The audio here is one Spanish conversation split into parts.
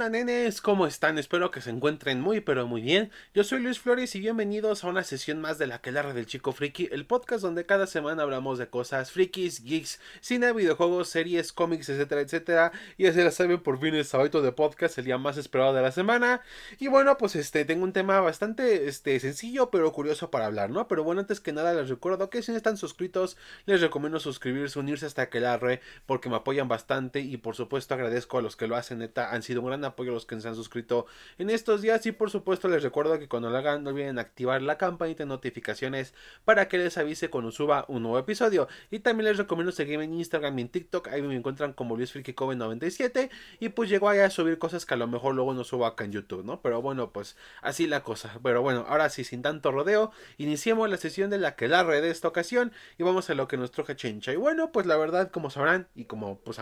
onda, nenes? ¿Cómo están? Espero que se encuentren muy, pero muy bien. Yo soy Luis Flores y bienvenidos a una sesión más de la que del chico friki, el podcast donde cada semana hablamos de cosas frikis, geeks, cine, videojuegos, series, cómics, etcétera, etcétera. Y así la saben, por fin es sábado de podcast, el día más esperado de la semana. Y bueno, pues este, tengo un tema bastante este, sencillo, pero curioso para hablar, ¿no? Pero bueno, antes que nada les recuerdo que si no están suscritos, les recomiendo suscribirse, unirse hasta que la re, porque me apoyan bastante y por supuesto agradezco a los que lo hacen, neta, han sido un gran apoyo a los que se han suscrito en estos días. Y por supuesto les recuerdo que cuando lo hagan no olviden activar la campanita de notificaciones para que les avise cuando suba un nuevo episodio. Y también les recomiendo seguirme en Instagram y en TikTok, ahí me encuentran como LuisFrikiCoven97 y pues llego ahí a subir cosas que a lo mejor luego no subo acá en YouTube, ¿no? Pero bueno, pues así la cosa, pero bueno, ahora sí, sin tanto rodeo, iniciemos la sesión de la que la red esta ocasión. Y vamos a lo que nos troja chencha. Y bueno, pues la verdad, como sabrán y como pues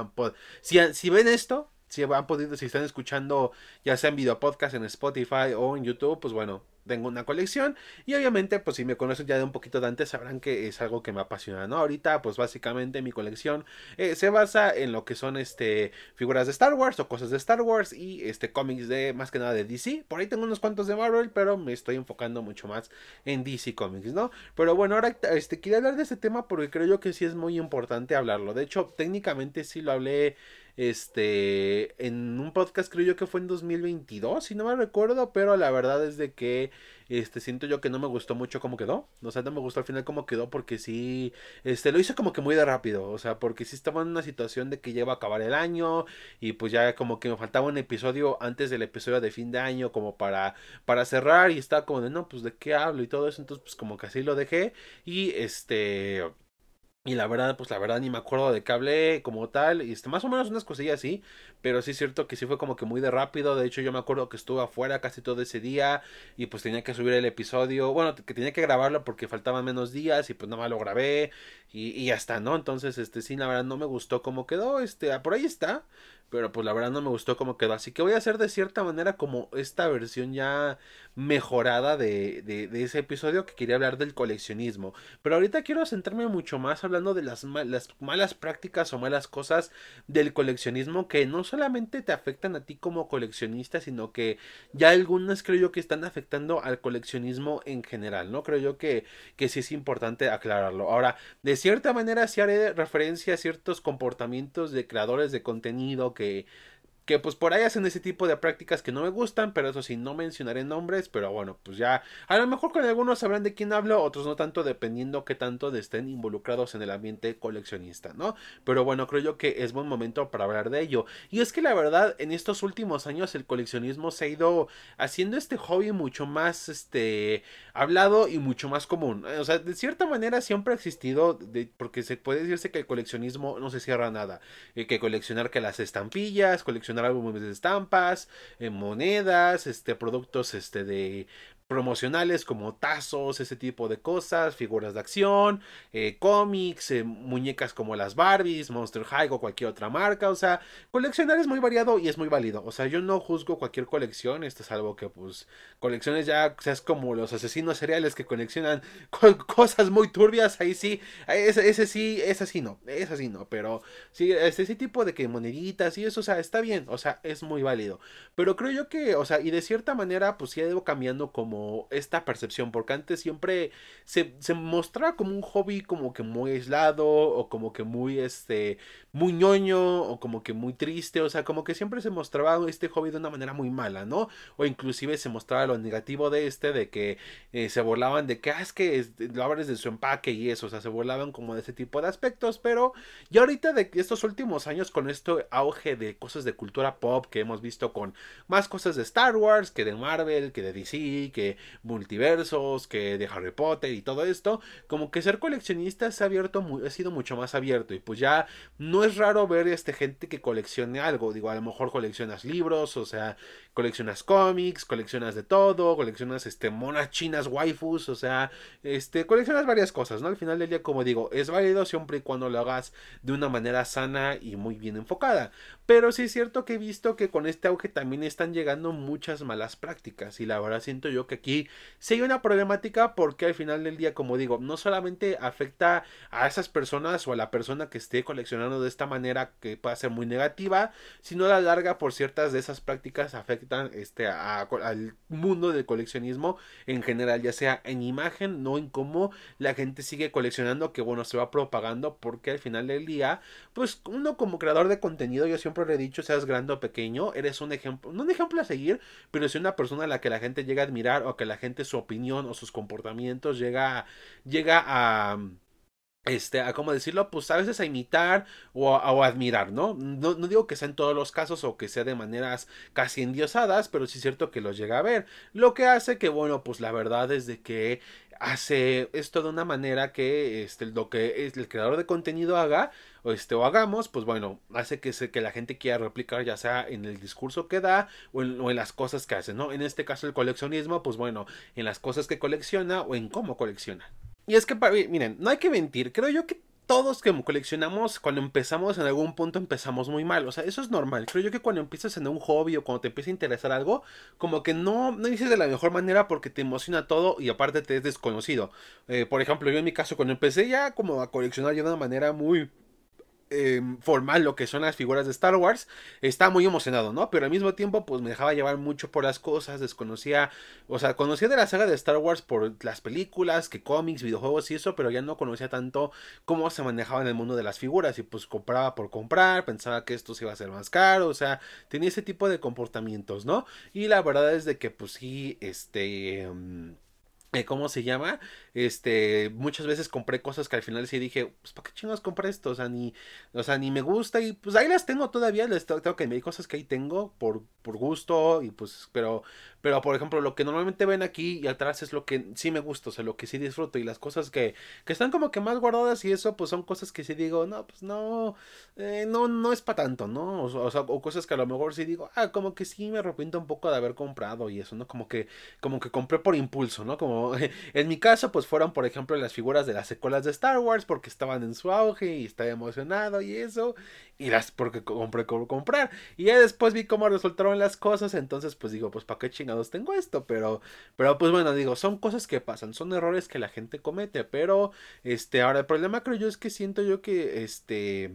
si, si ven esto, si han podido, si están escuchando ya sea en video podcast en Spotify o en YouTube, pues bueno, tengo una colección y obviamente pues si me conocen ya de un poquito de antes sabrán que es algo que me apasiona, ¿no? Ahorita pues básicamente mi colección eh, se basa en lo que son este figuras de Star Wars o cosas de Star Wars y este cómics de más que nada de DC, por ahí tengo unos cuantos de Marvel, pero me estoy enfocando mucho más en DC Comics, ¿no? Pero bueno, ahora este quería hablar de este tema porque creo yo que sí es muy importante hablarlo. De hecho, técnicamente sí lo hablé este en un podcast creo yo que fue en 2022 si no me recuerdo pero la verdad es de que este siento yo que no me gustó mucho cómo quedó. O sea no me gustó al final cómo quedó porque sí este lo hice como que muy de rápido. O sea porque sí estaba en una situación de que ya iba a acabar el año y pues ya como que me faltaba un episodio antes del episodio de fin de año como para para cerrar y estaba como de no pues de qué hablo y todo eso. Entonces pues como que así lo dejé y este y la verdad, pues la verdad ni me acuerdo de hablé como tal. Y este, más o menos unas cosillas así. Pero sí es cierto que sí fue como que muy de rápido. De hecho, yo me acuerdo que estuve afuera casi todo ese día. Y pues tenía que subir el episodio. Bueno, que tenía que grabarlo porque faltaban menos días. Y pues nada más lo grabé. Y, y ya está, ¿no? Entonces, este, sí, la verdad no me gustó cómo quedó. Este, por ahí está. Pero pues la verdad no me gustó cómo quedó. Así que voy a hacer de cierta manera como esta versión ya mejorada de, de, ese episodio que quería hablar del coleccionismo. Pero ahorita quiero centrarme mucho más hablando de las, las malas prácticas o malas cosas del coleccionismo que no solamente te afectan a ti como coleccionista, sino que ya algunas creo yo que están afectando al coleccionismo en general, ¿no? Creo yo que, que sí es importante aclararlo. Ahora, de cierta manera sí haré referencia a ciertos comportamientos de creadores de contenido que que pues por ahí hacen ese tipo de prácticas que no me gustan, pero eso sí, no mencionaré nombres, pero bueno, pues ya a lo mejor con algunos sabrán de quién hablo, otros no tanto, dependiendo qué tanto estén involucrados en el ambiente coleccionista, ¿no? Pero bueno, creo yo que es buen momento para hablar de ello. Y es que la verdad, en estos últimos años el coleccionismo se ha ido haciendo este hobby mucho más, este, hablado y mucho más común. O sea, de cierta manera siempre ha existido, porque se puede decirse que el coleccionismo no se cierra nada, eh, que coleccionar que las estampillas, coleccionar álbumes de estampas, eh, monedas, este, productos este, de promocionales como tazos, ese tipo de cosas, figuras de acción, eh, cómics, eh, muñecas como las Barbies, Monster High o cualquier otra marca, o sea, coleccionar es muy variado y es muy válido, o sea, yo no juzgo cualquier colección, esto es algo que pues colecciones ya seas como los asesinos seriales que coleccionan cosas muy turbias, ahí sí, ese, ese sí, ese sí no, ese sí no, pero sí, ese tipo de que moneditas y eso, o sea, está bien, o sea, es muy válido, pero creo yo que, o sea, y de cierta manera pues sí ido cambiando como esta percepción, porque antes siempre se, se, mostraba como un hobby como que muy aislado o como que muy este muy ñoño o como que muy triste, o sea, como que siempre se mostraba este hobby de una manera muy mala, ¿no? O inclusive se mostraba lo negativo de este, de que eh, se burlaban de que, ah, es que lo abres de su empaque y eso, o sea, se burlaban como de ese tipo de aspectos, pero ya ahorita de estos últimos años con esto auge de cosas de cultura pop que hemos visto con más cosas de Star Wars que de Marvel, que de DC, que multiversos, que de Harry Potter y todo esto, como que ser coleccionista se ha abierto, ha sido mucho más abierto y pues ya no es raro ver este gente que coleccione algo, digo, a lo mejor coleccionas libros, o sea, coleccionas cómics, coleccionas de todo, coleccionas este monas chinas, waifus, o sea, este coleccionas varias cosas, ¿no? Al final del día, como digo, es válido siempre y cuando lo hagas de una manera sana y muy bien enfocada. Pero sí es cierto que he visto que con este auge también están llegando muchas malas prácticas y la verdad siento yo que aquí sí hay una problemática porque al final del día, como digo, no solamente afecta a esas personas o a la persona que esté coleccionando de esta manera que pueda ser muy negativa, sino a la larga por ciertas de esas prácticas este, al mundo del coleccionismo en general, ya sea en imagen, no en cómo la gente sigue coleccionando, que bueno, se va propagando porque al final del día, pues uno como creador de contenido, yo siempre le he dicho, seas grande o pequeño, eres un ejemplo, no un ejemplo a seguir, pero es una persona a la que la gente llega a admirar o que la gente su opinión o sus comportamientos llega, llega a este, a cómo decirlo, pues a veces a imitar o a, admirar, ¿no? ¿no? ¿no? digo que sea en todos los casos o que sea de maneras casi endiosadas, pero sí es cierto que los llega a ver. Lo que hace que, bueno, pues la verdad es de que hace esto de una manera que este, lo que es el creador de contenido haga o, este, o hagamos, pues bueno, hace que, se, que la gente quiera replicar ya sea en el discurso que da o o en, las cosas que hace, ¿no? En este caso el coleccionismo, pues bueno, en las cosas que colecciona o en cómo colecciona. Y es que, miren, no hay que mentir, creo yo que todos que coleccionamos, cuando empezamos en algún punto empezamos muy mal. O sea, eso es normal. Creo yo que cuando empiezas en un hobby o cuando te empieza a interesar algo, como que no, no dices de la mejor manera porque te emociona todo y aparte te es desconocido. Eh, por ejemplo, yo en mi caso, cuando empecé ya como a coleccionar ya de una manera muy eh, formal lo que son las figuras de Star Wars, estaba muy emocionado, ¿no? Pero al mismo tiempo, pues me dejaba llevar mucho por las cosas, desconocía, o sea, conocía de la saga de Star Wars por las películas, que cómics, videojuegos y eso, pero ya no conocía tanto cómo se manejaba en el mundo de las figuras y pues compraba por comprar, pensaba que esto se iba a ser más caro, o sea, tenía ese tipo de comportamientos, ¿no? Y la verdad es de que pues sí, este... Mm, eh, ¿Cómo se llama? Este, muchas veces compré cosas que al final sí dije, pues ¿para qué chingos compré esto? O sea, ni, o sea, ni me gusta y pues ahí las tengo todavía, les tengo que hay cosas que ahí tengo por, por gusto y pues, pero, pero por ejemplo, lo que normalmente ven aquí y atrás es lo que sí me gusta, o sea, lo que sí disfruto y las cosas que, que están como que más guardadas y eso, pues son cosas que sí digo, no, pues no, eh, no, no es para tanto, ¿no? O, sea, o cosas que a lo mejor sí digo, ah, como que sí me arrepiento un poco de haber comprado y eso, ¿no? Como que, como que compré por impulso, ¿no? Como en mi caso, pues fueron, por ejemplo, las figuras de las secuelas de Star Wars porque estaban en su auge y estaba emocionado y eso. Y las porque compré como comprar. Y ya después vi cómo resultaron las cosas. Entonces, pues digo, pues para qué chingados tengo esto. Pero, pero pues bueno, digo, son cosas que pasan, son errores que la gente comete. Pero, este, ahora el problema creo yo es que siento yo que, este,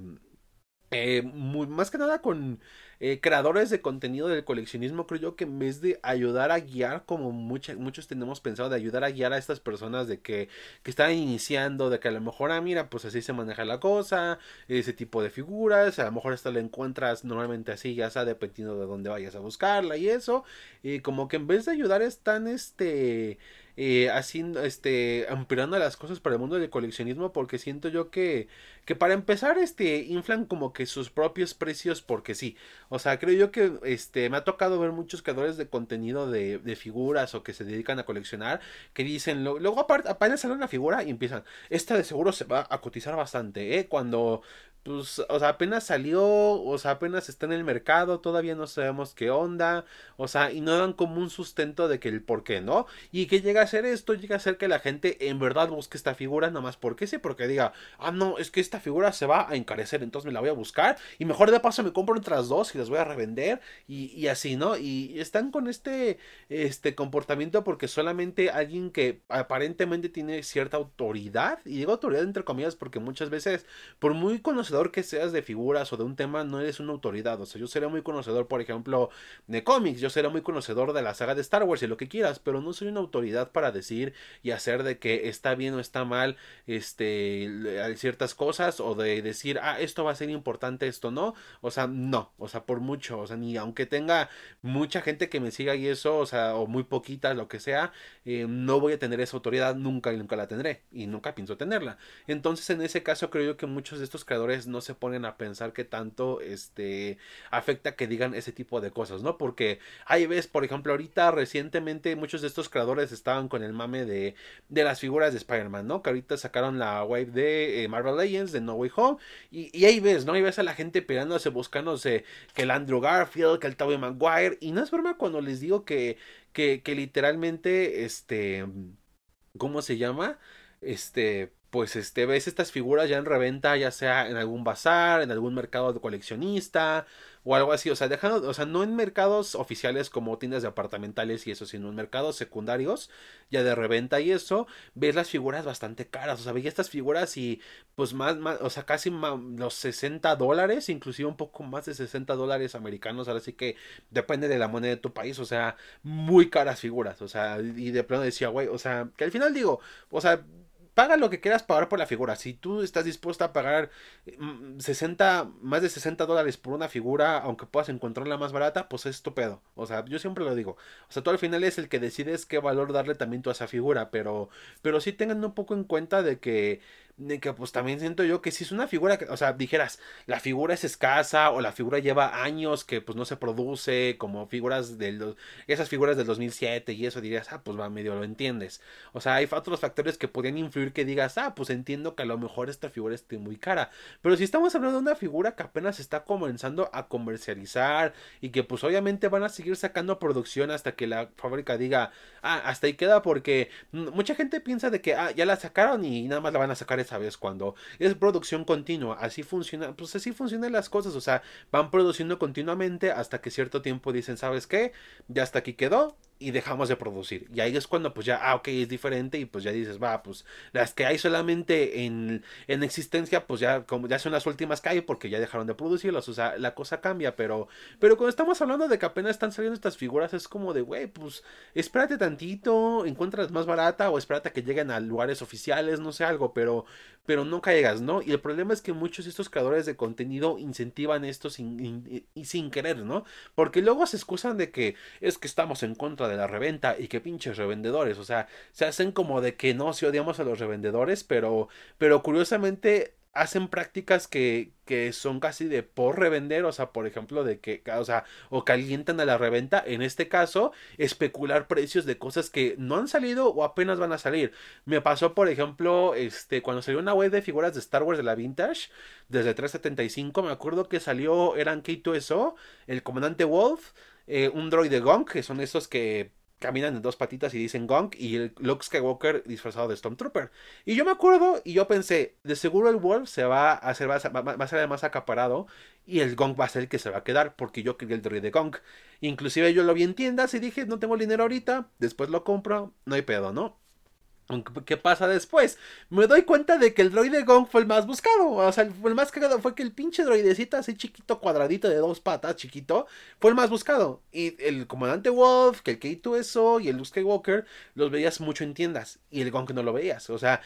eh, más que nada con eh, creadores de contenido del coleccionismo, creo yo que en vez de ayudar a guiar, como muchos tenemos pensado, de ayudar a guiar a estas personas de que, que están iniciando, de que a lo mejor, ah, mira, pues así se maneja la cosa, ese tipo de figuras, a lo mejor esta la encuentras normalmente así, ya sea dependiendo de dónde vayas a buscarla y eso, y como que en vez de ayudar están, este, eh, haciendo, este, ampliando las cosas para el mundo del coleccionismo porque siento yo que, que para empezar, este, inflan como que sus propios precios porque sí. O sea, creo yo que, este, me ha tocado ver muchos creadores de contenido de, de figuras o que se dedican a coleccionar que dicen, luego aparte, apenas sale una figura y empiezan, esta de seguro se va a cotizar bastante, ¿eh? Cuando pues, o sea, apenas salió, o sea, apenas está en el mercado, todavía no sabemos qué onda, o sea, y no dan como un sustento de que el por qué, ¿no? Y que llega a ser esto, llega a ser que la gente en verdad busque esta figura, nada más porque sí, porque diga, ah, no, es que esta figura se va a encarecer, entonces me la voy a buscar, y mejor de paso me compro otras dos y voy a revender, y, así, ¿no? Y están con este, este comportamiento porque solamente alguien que aparentemente tiene cierta autoridad, y digo autoridad entre comillas porque muchas veces, por muy conocido, que seas de figuras o de un tema, no eres una autoridad. O sea, yo seré muy conocedor, por ejemplo, de cómics, yo seré muy conocedor de la saga de Star Wars y lo que quieras, pero no soy una autoridad para decir y hacer de que está bien o está mal este ciertas cosas o de decir, ah, esto va a ser importante, esto no. O sea, no, o sea, por mucho, o sea, ni aunque tenga mucha gente que me siga y eso, o sea, o muy poquita, lo que sea, eh, no voy a tener esa autoridad nunca y nunca la tendré y nunca pienso tenerla. Entonces, en ese caso, creo yo que muchos de estos creadores no se ponen a pensar que tanto este afecta que digan ese tipo de cosas, ¿no? Porque hay ves, por ejemplo, ahorita recientemente muchos de estos creadores estaban con el mame de, de las figuras de Spider-Man, ¿no? Que ahorita sacaron la wave de eh, Marvel Legends, de No Way Home, y, y, ahí ves, ¿no? Ahí ves a la gente peleándose, buscándose que el Andrew Garfield, que el Tobey Maguire, y no es broma cuando les digo que, que, que literalmente, este, ¿cómo se llama? Este, pues este, ves estas figuras ya en reventa, ya sea en algún bazar, en algún mercado de coleccionista, o algo así, o sea, dejando, o sea, no en mercados oficiales como tiendas de apartamentales y eso, sino en mercados secundarios, ya de reventa y eso, ves las figuras bastante caras, o sea, veía estas figuras y pues más, más o sea, casi los 60 dólares, inclusive un poco más de 60 dólares americanos, ahora sí que depende de la moneda de tu país, o sea, muy caras figuras, o sea, y de pronto decía, güey, o sea, que al final digo, o sea, paga lo que quieras pagar por la figura. Si tú estás dispuesto a pagar 60, mm, más de 60 dólares por una figura, aunque puedas encontrarla más barata, pues es tu pedo. O sea, yo siempre lo digo. O sea, tú al final es el que decides qué valor darle también tú a esa figura, pero, pero sí tengan un poco en cuenta de que de que pues también siento yo que si es una figura que, o sea, dijeras, la figura es escasa o la figura lleva años que pues no se produce, como figuras de esas figuras del 2007 y eso dirías, ah, pues va medio lo entiendes. O sea, hay otros factores que podrían influir que digas, ah, pues entiendo que a lo mejor esta figura esté muy cara. Pero si estamos hablando de una figura que apenas está comenzando a comercializar y que pues obviamente van a seguir sacando producción hasta que la fábrica diga, ah, hasta ahí queda porque mucha gente piensa de que, ah, ya la sacaron y nada más la van a sacar sabes cuando es producción continua, así funciona, pues así funcionan las cosas, o sea, van produciendo continuamente hasta que cierto tiempo dicen, ¿sabes qué? Ya hasta aquí quedó, y dejamos de producir. Y ahí es cuando pues ya, ah, ok, es diferente y pues ya dices, va, pues las que hay solamente en, en existencia, pues ya, como ya son las últimas que hay porque ya dejaron de producirlas, o sea, la cosa cambia, pero, pero cuando estamos hablando de que apenas están saliendo estas figuras, es como de, güey, pues espérate tantito, encuentras más barata o espérate a que lleguen a lugares oficiales, no sé, algo, pero, pero no caigas, ¿no? Y el problema es que muchos de estos creadores de contenido incentivan esto sin, sin querer, ¿no? Porque luego se excusan de que es que estamos en contra de la reventa y que pinches revendedores, o sea, se hacen como de que no, si odiamos a los revendedores, pero, pero curiosamente hacen prácticas que, que son casi de por revender, o sea, por ejemplo, de que, o o calientan a la reventa, en este caso, especular precios de cosas que no han salido o apenas van a salir. Me pasó, por ejemplo, este, cuando salió una web de figuras de Star Wars de la Vintage, desde 375, me acuerdo que salió, eran K2SO, el comandante Wolf, eh, un droide Gong, que son esos que caminan en dos patitas y dicen Gong, y el Luke Skywalker disfrazado de Stormtrooper. Y yo me acuerdo y yo pensé, de seguro el Wolf se va a hacer, va más acaparado y el Gong va a ser el que se va a quedar, porque yo quería el droide Gong. Inclusive yo lo vi en tiendas y dije, no tengo dinero ahorita, después lo compro, no hay pedo, ¿no? ¿Qué pasa después? Me doy cuenta de que el droide Gong fue el más buscado. O sea, el más cagado fue que el pinche droidecito así chiquito, cuadradito de dos patas, chiquito, fue el más buscado. Y el comandante Wolf, que el K2SO y el Luke Skywalker los veías mucho en tiendas. Y el Gong no lo veías. O sea,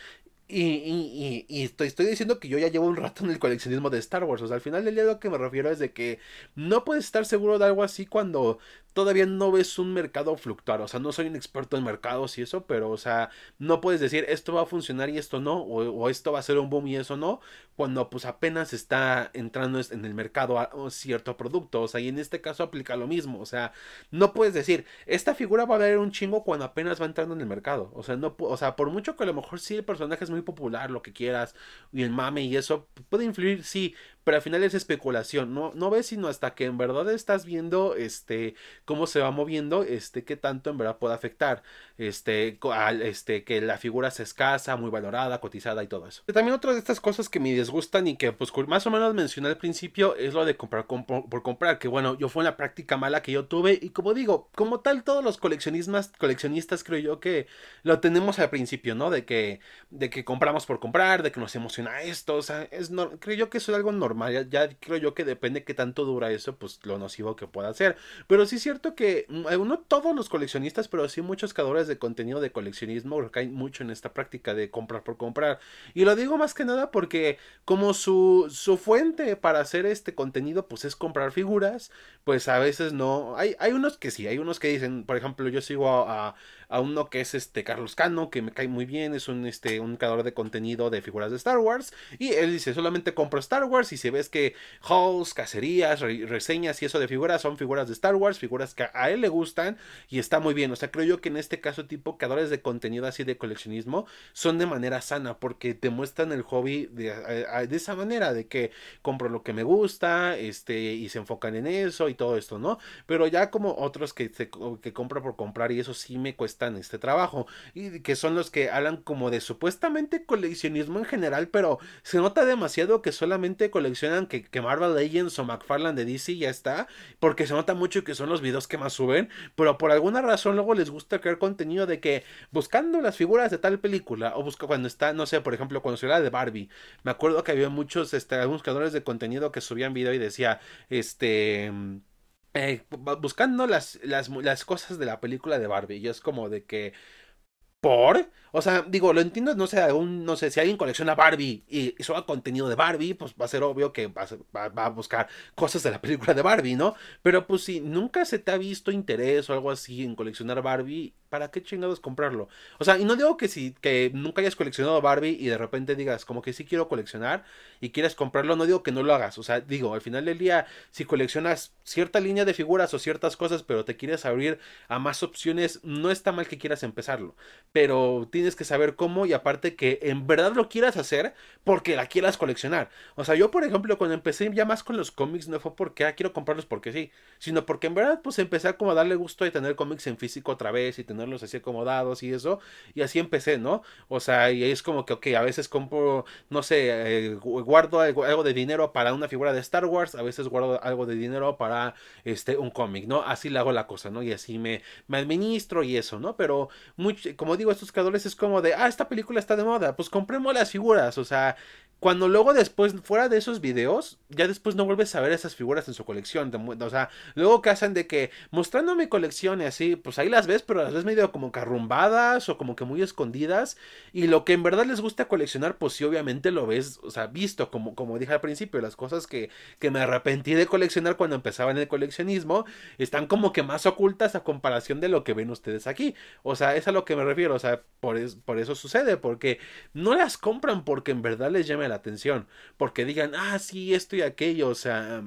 y, y, y, estoy, estoy, diciendo que yo ya llevo un rato en el coleccionismo de Star Wars. O sea, al final del día lo que me refiero es de que no puedes estar seguro de algo así cuando todavía no ves un mercado fluctuar. O sea, no soy un experto en mercados y eso, pero, o sea, no puedes decir esto va a funcionar y esto no, o, esto va a ser un boom y eso no, cuando pues apenas está entrando en el mercado a, cierto producto. O sea, y en este caso aplica lo mismo. O sea, no puedes decir, esta figura va a valer un chingo cuando apenas va entrando en el mercado. O sea, no, o sea, por mucho que a lo mejor sí el personaje es muy popular, lo que quieras, y el mame y eso, puede influir, sí, pero al final es especulación, no, no ves sino hasta que en verdad estás viendo este cómo se va moviendo, este qué tanto en verdad puede afectar, este, este que la figura se escasa, muy valorada, cotizada y todo eso. También otra de estas cosas que me disgustan y que pues más o menos mencioné al principio es lo de comprar por comprar, que bueno, yo fue una práctica mala que yo tuve y como digo, como tal todos los coleccionistas coleccionistas creo yo que lo tenemos al principio, ¿no? De que de que compramos por comprar, de que nos emociona esto, o sea, es creo yo que eso es algo normal ya, creo yo que depende qué tanto dura eso, pues lo nocivo que pueda ser. Pero sí es cierto que, mm, eh, no todos los coleccionistas, pero sí muchos creadores de contenido de coleccionismo recaen mucho en esta práctica de comprar por comprar. Y lo digo más que nada porque como su, su fuente para hacer este contenido, pues es comprar figuras, pues a veces no. Hay, hay unos que sí, hay unos que dicen, por ejemplo, yo sigo a a uno que es este Carlos Cano, que me cae muy bien, es un, este, un creador de contenido de figuras de Star Wars, y él dice, solamente compro Star Wars y ves que hauls, cacerías, reseñas y eso de figuras son figuras de Star Wars, figuras que a él le gustan y está muy bien. O sea, creo yo que en este caso tipo creadores de contenido así de coleccionismo son de manera sana porque te muestran el hobby de, de esa manera, de que compro lo que me gusta, este, y se enfocan en eso y todo esto, ¿no? Pero ya como otros que, que compra por comprar y eso sí me cuestan este trabajo y que son los que hablan como de supuestamente coleccionismo en general, pero se nota demasiado que solamente coleccionan que, que Marvel Legends o McFarlane de DC ya está, porque se nota mucho que son los videos que más suben, pero por alguna razón luego les gusta crear contenido de que buscando las figuras de tal película o busca cuando está, no sé, por ejemplo, cuando se era de Barbie, me acuerdo que había muchos, este, creadores de contenido que subían video y decía, este... Eh, buscando las, las, las, cosas de la película de Barbie. Y es como de que. ¿Por? O sea, digo, lo entiendo, no sé, un, no sé, si alguien colecciona Barbie y, y suba contenido de Barbie, pues va a ser obvio que va a, va a, buscar cosas de la película de Barbie, ¿no? Pero pues si nunca se te ha visto interés o algo así en coleccionar Barbie, ¿para qué chingados comprarlo? O sea, y no digo que si que nunca hayas coleccionado Barbie y de repente digas como que sí quiero coleccionar y quieres comprarlo, no digo que no lo hagas. O sea, digo, al final del día, si coleccionas cierta línea de figuras o ciertas cosas, pero te quieres abrir a más opciones, no está mal que quieras empezarlo. Pero tienes que saber cómo y aparte que en verdad lo quieras hacer porque la quieras coleccionar. O sea, yo por ejemplo cuando empecé ya más con los cómics no fue porque ah, quiero comprarlos porque sí, sino porque en verdad pues empecé a como darle gusto de tener cómics en físico otra vez y tenerlos así acomodados y eso. Y así empecé, ¿no? O sea, y es como que, ok, a veces compro, no sé, eh, guardo algo, de dinero para una figura de Star Wars, a veces guardo algo de dinero para este un cómic, ¿no? Así le hago la cosa, ¿no? Y así me, me administro y eso, ¿no? Pero, muy, como digo, estos creadores es como de, ah, esta película está de moda, pues compremos las figuras, o sea, cuando luego después, fuera de esos videos, ya después no vuelves a ver esas figuras en su colección. o sea, luego que hacen de que mostrando mi colección y así, pues ahí las ves, pero las ves medio como carrumbadas o como que muy escondidas. Y lo que en verdad les gusta coleccionar, pues sí, obviamente lo ves, o sea, visto, como, como dije al principio, las cosas que, que me arrepentí de coleccionar cuando empezaba en el coleccionismo, están como que más ocultas a comparación de lo que ven ustedes aquí. O sea, es a lo que me refiero, o sea, por, es, por eso sucede, porque no las compran porque en verdad les llama la atención, porque digan, ah, sí, esto y aquello, o sea,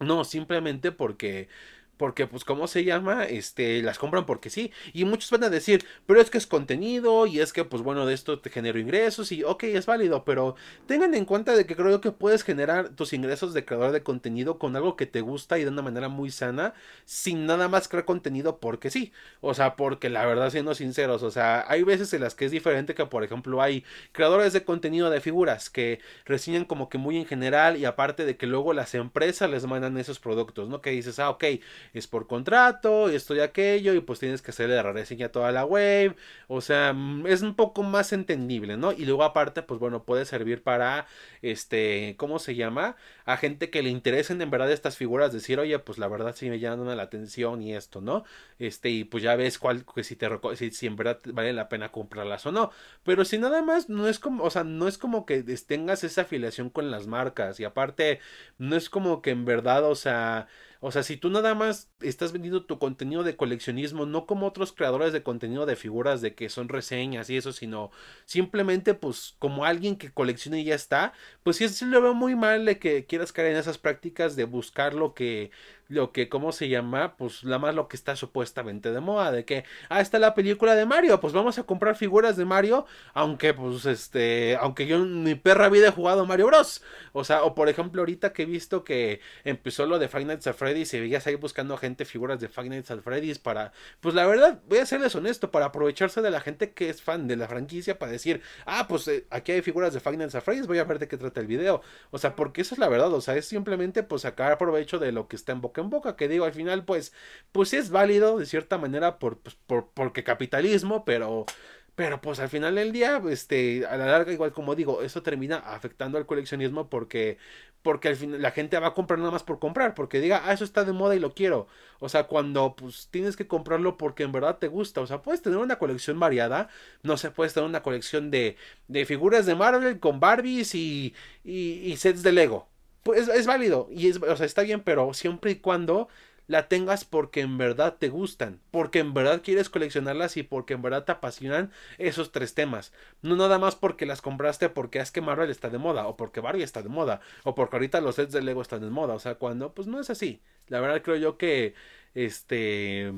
no, simplemente porque porque pues cómo se llama, este, las compran porque sí, y muchos van a decir, pero es que es contenido y es que pues bueno, de esto te genero ingresos y ok, es válido, pero tengan en cuenta de que creo que puedes generar tus ingresos de creador de contenido con algo que te gusta y de una manera muy sana, sin nada más crear contenido porque sí, o sea, porque la verdad siendo sinceros, o sea, hay veces en las que es diferente que por ejemplo hay creadores de contenido de figuras que reseñan como que muy en general y aparte de que luego las empresas les mandan esos productos, ¿no? Que dices, ah, ok, es por contrato, esto y aquello, y pues tienes que hacerle la reseña a toda la web, o sea, mm, es un poco más entendible, ¿no? Y luego aparte, pues bueno, puede servir para, este, ¿cómo se llama? A gente que le interesen en verdad estas figuras, decir, oye, pues la verdad sí me llaman la atención y esto, ¿no? Este, y pues ya ves cuál, que si te si, si en verdad vale la pena comprarlas o no. Pero si nada más, no es como, o sea, no es como que tengas esa afiliación con las marcas, y aparte, no es como que en verdad, o sea, o sea, si tú nada más estás vendiendo tu contenido de coleccionismo, no como otros creadores de contenido de figuras de que son reseñas y eso, sino simplemente pues como alguien que colecciona y ya está, pues sí, sí lo veo muy mal de que quieras caer en esas prácticas de buscar lo que lo que, ¿cómo se llama? Pues la más lo que está supuestamente de moda, de que, ah, está la película de Mario, pues vamos a comprar figuras de Mario, aunque pues este, aunque yo en mi perra vida he jugado Mario Bros. O sea, o por ejemplo ahorita que he visto que empezó lo de Five Nights at Freddy's y veías ahí buscando gente figuras de Five Nights at Freddy's para, pues la verdad, voy a serles honesto, para aprovecharse de la gente que es fan de la franquicia para decir, ah, pues eh, aquí hay figuras de Five Nights at Freddy's, voy a ver de qué trata el video. O sea, porque eso es la verdad, o sea, es simplemente pues sacar provecho de lo que está en boca en boca, que digo, al final, pues, pues sí es válido de cierta manera por, pues, por, porque capitalismo, pero, pero pues al final del día, este, a la larga, igual como digo, eso termina afectando al coleccionismo porque, porque al final la gente va a comprar nada más por comprar, porque diga, ah, eso está de moda y lo quiero. O sea, cuando pues tienes que comprarlo porque en verdad te gusta. O sea, puedes tener una colección variada, no sé, puedes tener una colección de, de figuras de Marvel con Barbies y, y sets de Lego pues es, válido y es, o sea, está bien, pero siempre y cuando la tengas porque en verdad te gustan, porque en verdad quieres coleccionarlas y porque en verdad te apasionan esos tres temas. No nada más porque las compraste porque es que Marvel está de moda, o porque Barbie está de moda, o porque ahorita los sets de Lego están de moda. O sea, cuando, pues no es así. La verdad creo yo que, este,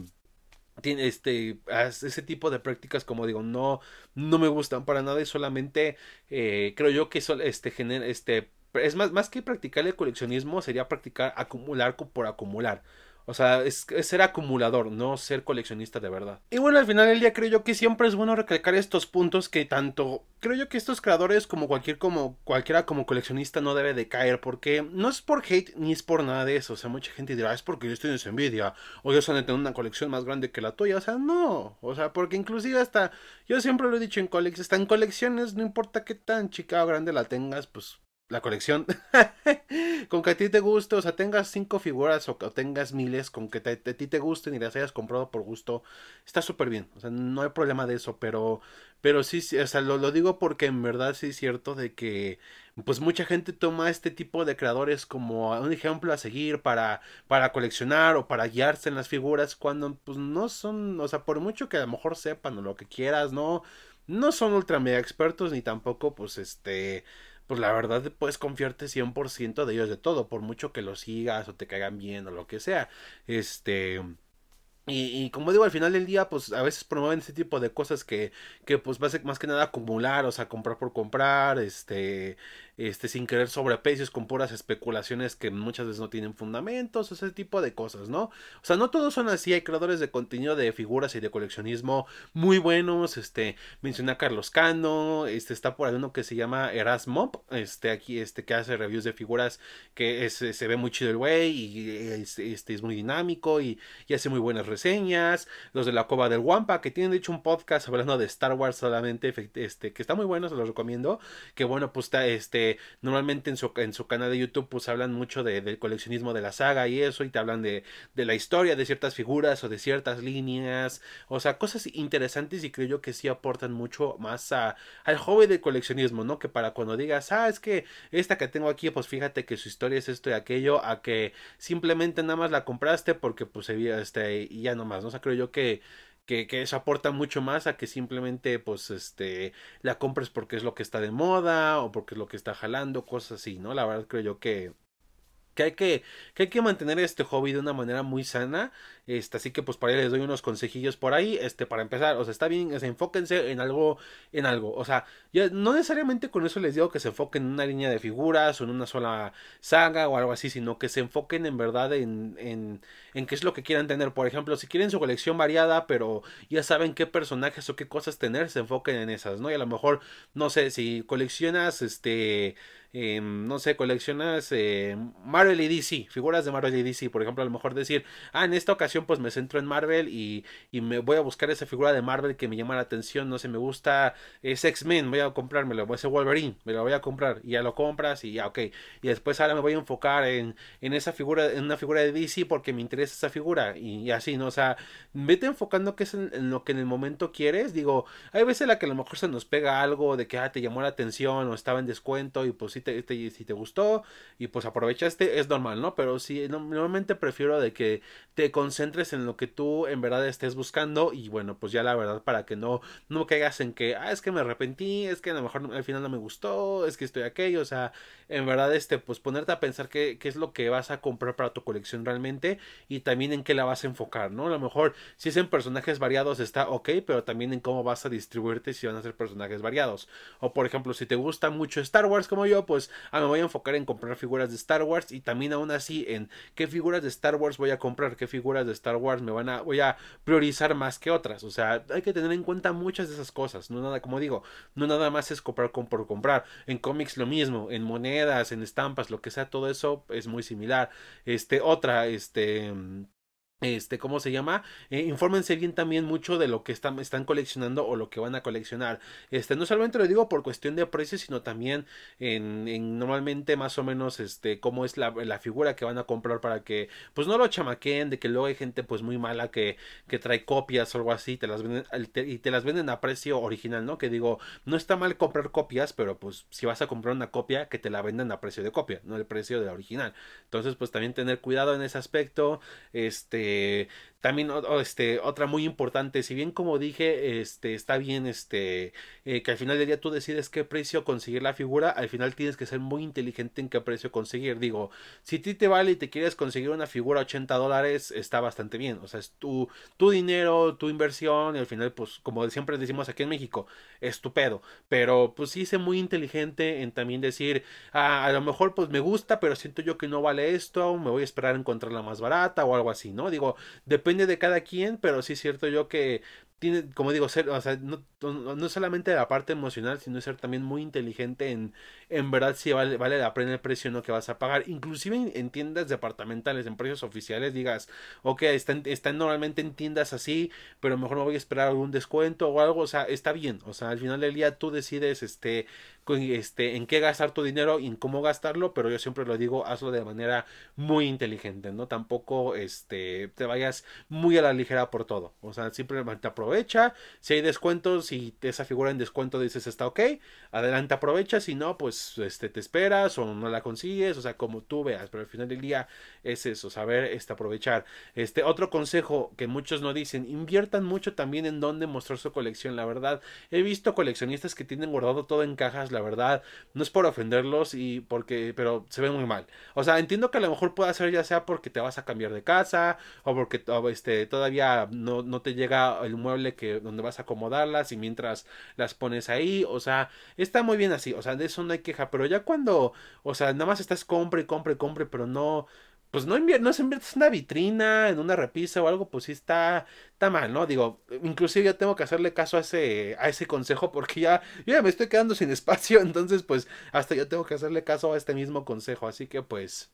tiene este ese tipo de prácticas como digo no no me gustan para nada y solamente eh, creo yo que eso este genera este es más más que practicar el coleccionismo sería practicar acumular por acumular o sea, es, ser acumulador, no ser coleccionista de verdad. Y bueno, al final del día creo yo que siempre es bueno recalcar estos puntos que tanto creo yo que estos creadores como cualquier como cualquiera como coleccionista no debe de caer porque no es por hate ni es por nada de eso. O sea, mucha gente dirá, es porque yo estoy en envidia o yo son de tener una colección más grande que la tuya. O sea, no. O sea, porque inclusive hasta yo siempre lo he dicho en colecciones, hasta en colecciones no importa qué tan chica o grande la tengas, pues la colección. con que a ti te guste, o sea, tengas cinco figuras o, tengas miles, con que a ti te gusten y las hayas comprado por gusto, está súper bien. O sea, no hay problema de eso, pero, pero sí, o sea, lo, lo, digo porque en verdad sí es cierto de que, pues mucha gente toma este tipo de creadores como un ejemplo a seguir para, para coleccionar o para guiarse en las figuras, cuando pues no son, o sea, por mucho que a lo mejor sepan o lo que quieras, no, no son ultra mega expertos ni tampoco, pues este pues la verdad puedes confiarte 100% de ellos de todo, por mucho que los sigas o te caigan bien o lo que sea. Este... Y, y, como digo, al final del día, pues a veces promueven ese tipo de cosas que, que pues más que nada acumular, o sea, comprar por comprar, este, este, sin querer sobreprecios, con puras especulaciones que muchas veces no tienen fundamentos, ese tipo de cosas, ¿no? O sea, no todos son así, hay creadores de contenido de figuras y de coleccionismo muy buenos, este, mencioné a Carlos Cano, este, está por ahí uno que se llama Erasmop, este, aquí, este, que hace reviews de figuras, que es, se ve muy chido el güey, y este, este, es muy dinámico, y, y hace muy buenas reseñas, los de la Cova del Wampa, que tienen de hecho un podcast hablando de Star Wars solamente, este, que está muy bueno, se los recomiendo, que bueno, pues está, este, normalmente en su, en su canal de YouTube pues hablan mucho de, del coleccionismo de la saga y eso y te hablan de, de la historia de ciertas figuras o de ciertas líneas, o sea, cosas interesantes y creo yo que sí aportan mucho más al hobby del coleccionismo, ¿no? Que para cuando digas, ah, es que esta que tengo aquí, pues fíjate que su historia es esto y aquello, a que simplemente nada más la compraste porque pues se este, y ya nomás, ¿no? O sea, creo yo que que, que, eso aporta mucho más a que simplemente pues este la compres porque es lo que está de moda o porque es lo que está jalando, cosas así, ¿no? La verdad creo yo que que hay que, que hay que mantener este hobby de una manera muy sana. Este, así que pues para ahí les doy unos consejillos por ahí. Este, para empezar, o sea, está bien, enfóquense en algo, en algo. O sea, ya no necesariamente con eso les digo que se enfoquen en una línea de figuras o en una sola saga o algo así, sino que se enfoquen en verdad en, en, en qué es lo que quieran tener. Por ejemplo, si quieren su colección variada, pero ya saben qué personajes o qué cosas tener, se enfoquen en esas, ¿no? Y a lo mejor, no sé, si coleccionas este Em, no sé, coleccionas eh, Marvel y DC, figuras de Marvel y DC, por ejemplo, a lo mejor decir, ah, en esta ocasión pues me centro en Marvel y, y me voy a buscar esa figura de Marvel que me llama la atención, no sé, me gusta ese X-Men, voy a comprármelo, ese Wolverine, me lo voy a comprar y ya lo compras y ya, ok, y después ahora me voy a enfocar en, en esa figura, en una figura de DC porque me interesa esa figura y, así, ¿no? O sea, vete enfocando que es en, lo que en el momento quieres, digo, hay veces en la que a lo mejor se nos pega algo de que, ah, te llamó la atención o estaba en descuento y pues sí si te gustó y pues aprovechaste, es normal, ¿no? Pero sí, normalmente prefiero de que te concentres en lo que tú en verdad estés buscando y bueno, pues ya la verdad para que no, no caigas en que, ah, es que me arrepentí, es que a lo mejor al final no me gustó, es que estoy aquello, o sea, en verdad este, pues ponerte a pensar qué, qué es lo que vas a comprar para tu colección realmente y también en qué la vas a enfocar, ¿no? A lo mejor si es en personajes variados está ok, pero también en cómo vas a distribuirte si van a ser personajes variados. O por ejemplo, si te gusta mucho Star Wars como yo, pues ah, me voy a enfocar en comprar figuras de Star Wars y también aún así en qué figuras de Star Wars voy a comprar, qué figuras de Star Wars me van a, voy a priorizar más que otras. O sea, hay que tener en cuenta muchas de esas cosas. No nada, como digo, no nada más es comprar por comprar. En cómics lo mismo, en monedas, en estampas, lo que sea, todo eso es muy similar. Este, otra, este este, ¿cómo se llama? Eh, infórmense bien también mucho de lo que están, están coleccionando o lo que van a coleccionar. Este, no solamente lo digo por cuestión de precio, sino también en, en normalmente más o menos, este, cómo es la, figura que van a comprar para que, pues no lo chamaquen, de que luego hay gente pues muy mala que, que trae copias o algo así, te las venden, y te las venden a precio original, ¿no? Que digo, no está mal comprar copias, pero pues si vas a comprar una copia, que te la vendan a precio de copia, no el precio de la original. Entonces, pues también tener cuidado en ese aspecto, este, eh, también este, otra muy importante, si bien como dije, este, está bien este, eh, que al final del día tú decides qué precio conseguir la figura, al final tienes que ser muy inteligente en qué precio conseguir. Digo, si a ti te vale y te quieres conseguir una figura a 80 dólares, está bastante bien. O sea, es tu, tu dinero, tu inversión, y al final, pues, como siempre decimos aquí en México, es tu pedo. Pero, pues sí, sé muy inteligente en también decir, ah, a lo mejor, pues me gusta, pero siento yo que no vale esto, me voy a esperar a encontrarla más barata o algo así, ¿no? Digo, depende de cada quien, pero sí es cierto yo que tiene, como digo, ser, o sea, no, no, solamente la parte emocional, sino ser también muy inteligente en, en verdad si vale, vale la pena el precio no que vas a pagar. Inclusive en, tiendas departamentales, en precios oficiales, digas, ok, están, están normalmente en tiendas así, pero mejor me voy a esperar algún descuento o algo, o sea, está bien. O sea, al final del día tú decides, este, este, en qué gastar tu dinero y en cómo gastarlo, pero yo siempre lo digo, hazlo de manera muy inteligente, ¿no? Tampoco, este, te vayas muy a la ligera por todo. O sea, simplemente aprovecha. Si hay descuentos, si esa figura en descuento dices está ok, adelante aprovecha. Si no, pues, este, te esperas o no la consigues, o sea, como tú veas. Pero al final del día es eso, saber, este, aprovechar. Este, otro consejo que muchos no dicen, inviertan mucho también en dónde mostrar su colección. La verdad, he visto coleccionistas que tienen guardado todo en cajas la verdad. No es por ofenderlos y porque, pero se ve muy mal. O sea, entiendo que a lo mejor puede ser ya sea porque te vas a cambiar de casa o porque este, todavía no, no te llega el mueble que donde vas a acomodarlas y mientras las pones ahí, o sea, está muy bien así, o sea, de eso no hay queja, pero ya cuando, o sea, nada más estás compre compre compre, pero no pues no, no se inviertes en una vitrina, en una repisa o algo, pues sí está, está mal, ¿no? Digo, inclusive yo tengo que hacerle caso a ese, a ese consejo porque ya, yo ya me estoy quedando sin espacio, entonces pues hasta yo tengo que hacerle caso a este mismo consejo, así que pues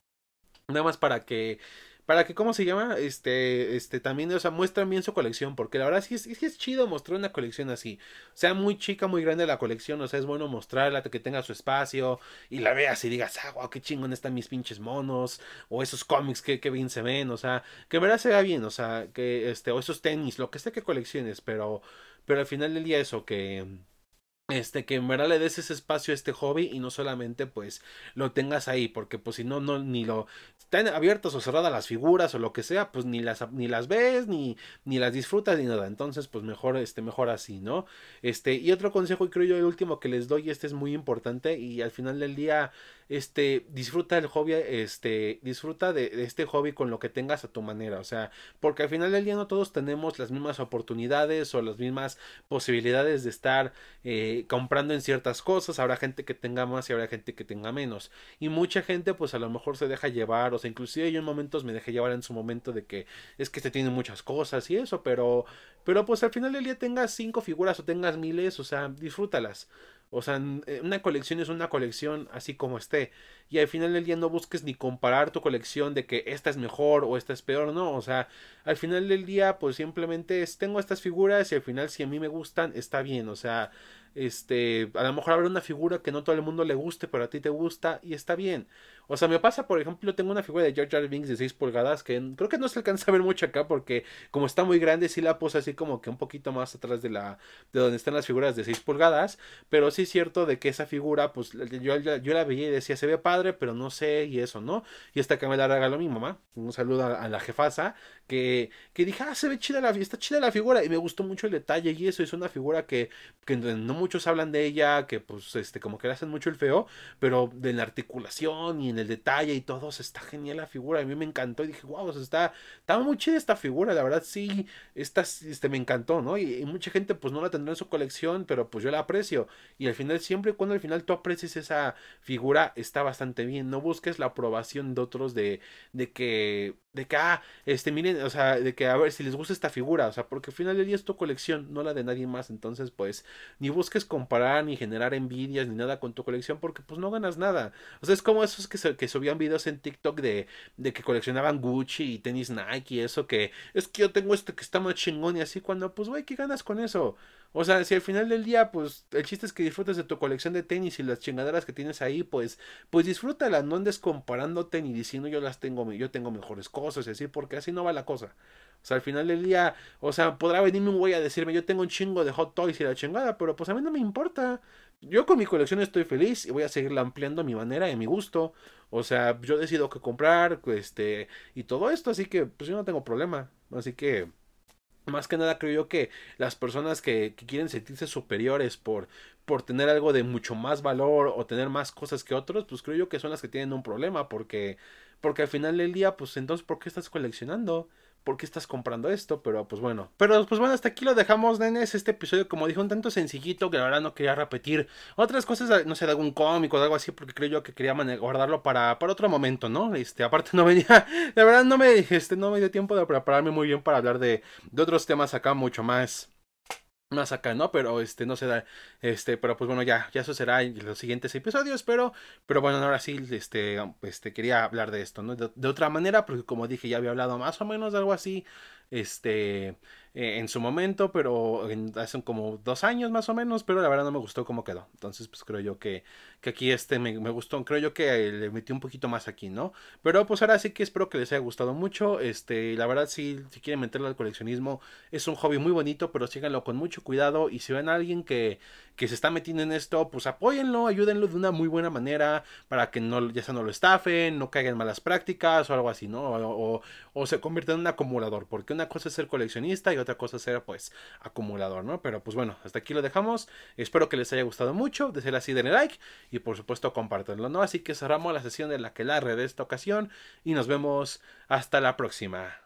nada más para que para que, ¿cómo se llama? Este, este, también, o sea, muestran bien su colección, porque la verdad sí es, es, chido mostrar una colección así, sea muy chica, muy grande la colección, o sea, es bueno mostrarla, que tenga su espacio, y la veas y digas, ah, wow, qué chingón están mis pinches monos, o esos cómics que, que bien se ven, o sea, que en verdad se vea bien, o sea, que, este, o esos tenis, lo que sea que colecciones, pero, pero al final del día eso, que este que en verdad le des ese espacio a este hobby y no solamente pues lo tengas ahí porque pues si no no ni lo están abiertas o cerradas las figuras o lo que sea pues ni las ni las ves ni ni las disfrutas ni nada. Entonces pues mejor este mejor así no este y otro consejo y creo yo el último que les doy este es muy importante y al final del día este, disfruta el hobby, este, disfruta de, este hobby con lo que tengas a tu manera, o sea, porque al final del día no todos tenemos las mismas oportunidades o las mismas posibilidades de estar eh, comprando en ciertas cosas, habrá gente que tenga más y habrá gente que tenga menos, y mucha gente pues a lo mejor se deja llevar, o sea, inclusive yo en momentos me dejé llevar en su momento de que es que te tiene muchas cosas y eso, pero, pero pues al final del día tengas cinco figuras o tengas miles, o sea, disfrútalas. O sea, eh, una colección es una colección así como esté. Y al final del día no busques ni comparar tu colección de que esta es mejor o esta es peor, no. O sea, al final del día, pues simplemente es, tengo estas figuras y al final si a mí me gustan, está bien. O sea, este, a lo mejor habrá una figura que no todo el mundo le guste, pero a ti te gusta y está bien. O sea, me pasa, por ejemplo, tengo una figura de George R. Binks de 6 pulgadas que creo que no se alcanza a ver mucho acá porque como está muy grande, sí la puse así como que un poquito más atrás de la de donde están las figuras de 6 pulgadas, pero sí es cierto de que esa figura, pues yo, yo, la veía y decía, se ve padre, pero no sé y eso, ¿no? Y hasta que me la regaló mi mamá, un saludo a, la jefasa, que, que dije, ah, se ve chida la, está chida la figura y me gustó mucho el detalle y eso, es una figura que, que no muchos hablan de ella, que pues este como que le hacen mucho el feo, pero de la articulación y en el detalle y todo, está genial la figura, a mí me encantó y dije, wow, está, está muy chida esta figura, la verdad sí, esta, este, me encantó, ¿no? Y, mucha gente pues no la tendrá en su colección, pero pues yo la aprecio y al final siempre y cuando al final tú aprecies esa figura está bastante bien, no busques la aprobación de otros de, de que de que, ah, este, miren, o sea, de que a ver si les gusta esta figura, o sea, porque al final del día es tu colección, no la de nadie más, entonces, pues, ni busques comparar, ni generar envidias, ni nada con tu colección, porque, pues, no ganas nada. O sea, es como esos que que subían videos en TikTok de, de que coleccionaban Gucci y tenis Nike y eso que es que yo tengo este que está más chingón y así cuando pues güey, ¿qué ganas con eso? O sea, si al final del día, pues el chiste es que disfrutes de tu colección de tenis y las chingaderas que tienes ahí, pues, pues disfrútala, no andes comparándote ni diciendo yo las tengo, yo tengo mejores cosas y así, porque así no va la cosa. O sea, al final del día, o sea, podrá venirme un güey a decirme yo tengo un chingo de hot toys y la chingada, pero pues a mí no me importa. Yo con mi colección estoy feliz y voy a seguirla ampliando a mi manera y a mi gusto. O sea, yo decido qué comprar, este, y todo esto, así que pues yo no tengo problema. Así que más que nada creo yo que las personas que, quieren sentirse superiores por, por tener algo de mucho más valor o tener más cosas que otros, pues creo yo que son las que tienen un problema porque, porque al final del día, pues entonces, ¿por qué estás coleccionando? ¿Por qué estás comprando esto? Pero pues bueno. Pero pues bueno, hasta aquí lo dejamos, nenes. Este episodio, como dijo, un tanto sencillito que la verdad no quería repetir otras cosas, no sé, de algún cómico o algo así, porque creo yo que quería guardarlo para, para otro momento, ¿no? Este, aparte no venía, la verdad no me, este, no me dio tiempo de prepararme muy bien para hablar de, de otros temas acá mucho más más acá, ¿no? Pero este no se da, este, pero pues bueno, ya, ya eso será en los siguientes episodios, pero, pero bueno, ahora sí, este, este, quería hablar de esto, ¿no? de, otra manera, porque como dije, ya había hablado más o menos de algo así, este, eh, en su momento, pero hace como dos años más o menos, pero la verdad no me gustó cómo quedó. Entonces, pues creo yo que, que aquí este me, gustó, creo yo que le metí un poquito más aquí, ¿no? Pero pues ahora sí que espero que les haya gustado mucho. Este, la verdad, si, si quieren meterlo al coleccionismo, es un hobby muy bonito, pero síganlo con mucho cuidado. Y si ven a alguien que, que se está metiendo en esto, pues apóyenlo, ayúdenlo de una muy buena manera para que no, ya sea no lo estafen, no caigan malas prácticas o algo así, ¿no? O, o, se convierta en un acumulador, porque una cosa es ser coleccionista y otra cosa es ser pues acumulador, ¿no? Pero pues bueno, hasta aquí lo dejamos. Espero que les haya gustado mucho. De ser así, denle like y por supuesto compártanlo, ¿no? Así que cerramos la sesión de la que de esta ocasión y nos vemos hasta la próxima.